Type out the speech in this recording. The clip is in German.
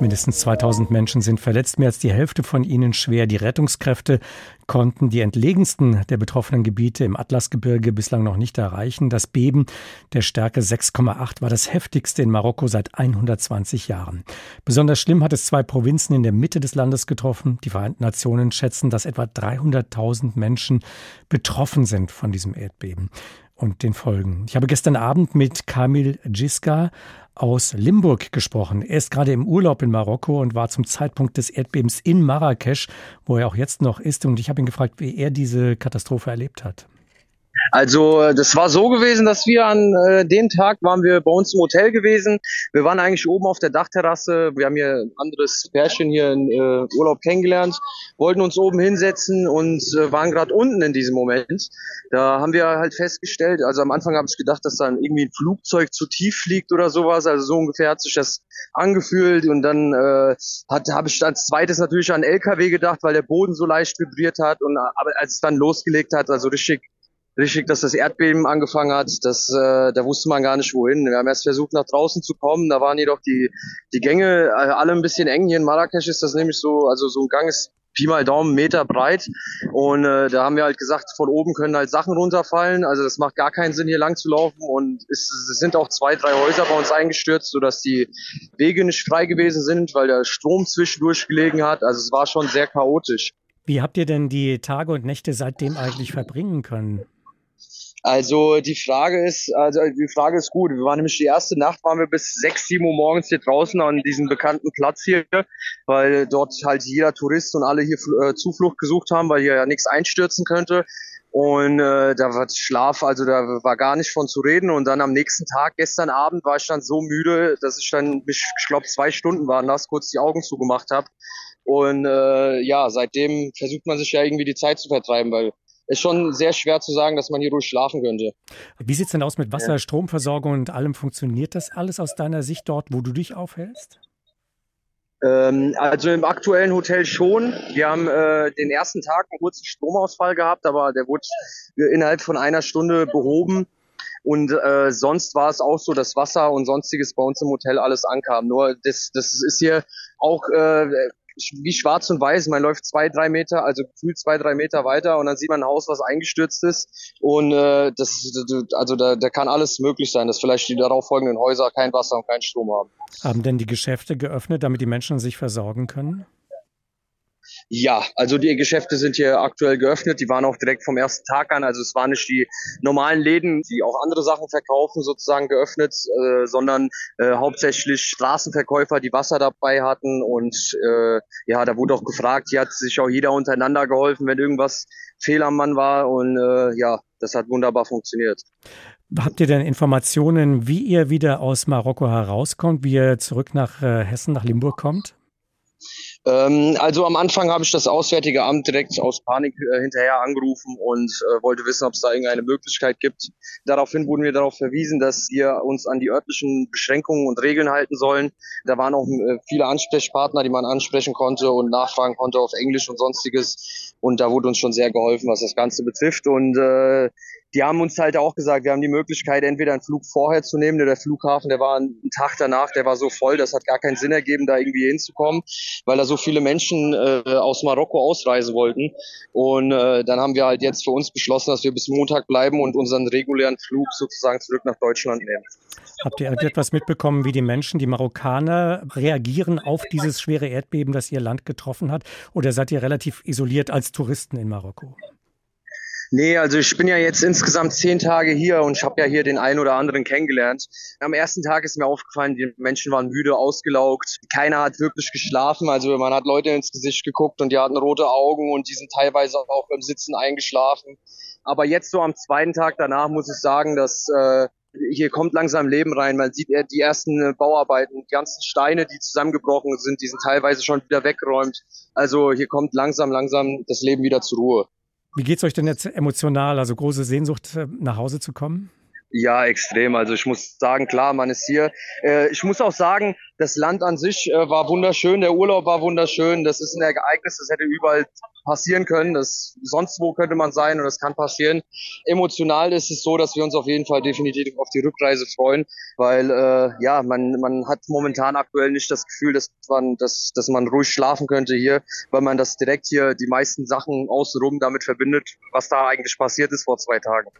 Mindestens 2000 Menschen sind verletzt, mehr als die Hälfte von ihnen schwer. Die Rettungskräfte konnten die entlegensten der betroffenen Gebiete im Atlasgebirge bislang noch nicht erreichen. Das Beben der Stärke 6,8 war das heftigste in Marokko seit 120 Jahren. Besonders schlimm hat es zwei Provinzen in der Mitte des Landes getroffen. Die Vereinten Nationen schätzen, dass etwa 300.000 Menschen betroffen sind von diesem Erdbeben und den Folgen. Ich habe gestern Abend mit Kamil Giska aus Limburg gesprochen. Er ist gerade im Urlaub in Marokko und war zum Zeitpunkt des Erdbebens in Marrakesch, wo er auch jetzt noch ist. Und ich habe ihn gefragt, wie er diese Katastrophe erlebt hat. Also das war so gewesen, dass wir an äh, dem Tag waren wir bei uns im Hotel gewesen. Wir waren eigentlich oben auf der Dachterrasse. Wir haben hier ein anderes Pärchen hier in äh, Urlaub kennengelernt, wollten uns oben hinsetzen und äh, waren gerade unten in diesem Moment. Da haben wir halt festgestellt, also am Anfang habe ich gedacht, dass dann irgendwie ein Flugzeug zu tief fliegt oder sowas. Also so ungefähr hat sich das angefühlt und dann äh, habe ich als zweites natürlich an LKW gedacht, weil der Boden so leicht vibriert hat und aber als es dann losgelegt hat, also richtig richtig, dass das Erdbeben angefangen hat. Das, äh, da wusste man gar nicht wohin. Wir haben erst versucht, nach draußen zu kommen. Da waren jedoch die, die Gänge äh, alle ein bisschen eng. Hier in Marrakesch ist das nämlich so, also so ein Gang ist Pi mal Daumen Meter breit. Und äh, da haben wir halt gesagt, von oben können halt Sachen runterfallen. Also das macht gar keinen Sinn, hier lang zu laufen. Und es, es sind auch zwei, drei Häuser bei uns eingestürzt, sodass die Wege nicht frei gewesen sind, weil der Strom zwischendurch gelegen hat. Also es war schon sehr chaotisch. Wie habt ihr denn die Tage und Nächte seitdem eigentlich verbringen können? Also die Frage ist, also die Frage ist gut. Wir waren nämlich die erste Nacht, waren wir bis sechs, sieben Uhr morgens hier draußen an diesem bekannten Platz hier, weil dort halt jeder Tourist und alle hier äh, Zuflucht gesucht haben, weil hier ja nichts einstürzen könnte. Und äh, da war Schlaf, also da war gar nicht von zu reden. Und dann am nächsten Tag, gestern Abend, war ich dann so müde, dass ich dann, ich glaube, zwei Stunden waren das, kurz die Augen zugemacht habe. Und äh, ja, seitdem versucht man sich ja irgendwie die Zeit zu vertreiben, weil ist schon sehr schwer zu sagen, dass man hier ruhig schlafen könnte. Wie sieht es denn aus mit Wasser, ja. Stromversorgung und allem? Funktioniert das alles aus deiner Sicht dort, wo du dich aufhältst? Ähm, also im aktuellen Hotel schon. Wir haben äh, den ersten Tag einen kurzen Stromausfall gehabt, aber der wurde innerhalb von einer Stunde behoben. Und äh, sonst war es auch so, dass Wasser und sonstiges bei uns im Hotel alles ankam. Nur das, das ist hier auch äh, wie schwarz und weiß. Man läuft zwei, drei Meter, also gefühlt zwei, drei Meter weiter und dann sieht man ein Haus, was eingestürzt ist. Und äh, das, also da, da kann alles möglich sein, dass vielleicht die darauf folgenden Häuser kein Wasser und keinen Strom haben. Haben denn die Geschäfte geöffnet, damit die Menschen sich versorgen können? Ja, also die Geschäfte sind hier aktuell geöffnet. Die waren auch direkt vom ersten Tag an. Also es waren nicht die normalen Läden, die auch andere Sachen verkaufen, sozusagen geöffnet, äh, sondern äh, hauptsächlich Straßenverkäufer, die Wasser dabei hatten. Und äh, ja, da wurde auch gefragt, hier hat sich auch jeder untereinander geholfen, wenn irgendwas fehl am Mann war. Und äh, ja, das hat wunderbar funktioniert. Habt ihr denn Informationen, wie ihr wieder aus Marokko herauskommt, wie ihr zurück nach äh, Hessen, nach Limburg kommt? Ähm, also am Anfang habe ich das Auswärtige Amt direkt aus Panik äh, hinterher angerufen und äh, wollte wissen, ob es da irgendeine Möglichkeit gibt. Daraufhin wurden wir darauf verwiesen, dass wir uns an die örtlichen Beschränkungen und Regeln halten sollen. Da waren auch äh, viele Ansprechpartner, die man ansprechen konnte und nachfragen konnte auf Englisch und sonstiges. Und da wurde uns schon sehr geholfen, was das Ganze betrifft. Und äh, die haben uns halt auch gesagt, wir haben die Möglichkeit, entweder einen Flug vorher zu nehmen, der Flughafen, der war einen Tag danach, der war so voll, das hat gar keinen Sinn ergeben, da irgendwie hinzukommen, weil da so viele Menschen äh, aus Marokko ausreisen wollten. Und äh, dann haben wir halt jetzt für uns beschlossen, dass wir bis Montag bleiben und unseren regulären Flug sozusagen zurück nach Deutschland nehmen. Habt ihr etwas mitbekommen, wie die Menschen, die Marokkaner, reagieren auf dieses schwere Erdbeben, das ihr Land getroffen hat? Oder seid ihr relativ isoliert als Touristen in Marokko? Nee, also ich bin ja jetzt insgesamt zehn Tage hier und ich habe ja hier den einen oder anderen kennengelernt. Am ersten Tag ist mir aufgefallen, die Menschen waren müde, ausgelaugt. Keiner hat wirklich geschlafen. Also man hat Leute ins Gesicht geguckt und die hatten rote Augen und die sind teilweise auch beim Sitzen eingeschlafen. Aber jetzt so am zweiten Tag danach muss ich sagen, dass äh, hier kommt langsam Leben rein. Man sieht die ersten äh, Bauarbeiten, die ganzen Steine, die zusammengebrochen sind, die sind teilweise schon wieder weggeräumt. Also hier kommt langsam, langsam das Leben wieder zur Ruhe. Wie geht es euch denn jetzt emotional? Also große Sehnsucht, äh, nach Hause zu kommen? Ja, extrem. Also ich muss sagen, klar, man ist hier. Äh, ich muss auch sagen, das Land an sich äh, war wunderschön, der Urlaub war wunderschön. Das ist ein Ereignis, das hätte überall passieren können. Das, sonst wo könnte man sein und das kann passieren. Emotional ist es so, dass wir uns auf jeden Fall definitiv auf die Rückreise freuen, weil äh, ja, man, man hat momentan aktuell nicht das Gefühl, dass man, dass, dass man ruhig schlafen könnte hier, weil man das direkt hier die meisten Sachen außenrum damit verbindet, was da eigentlich passiert ist vor zwei Tagen.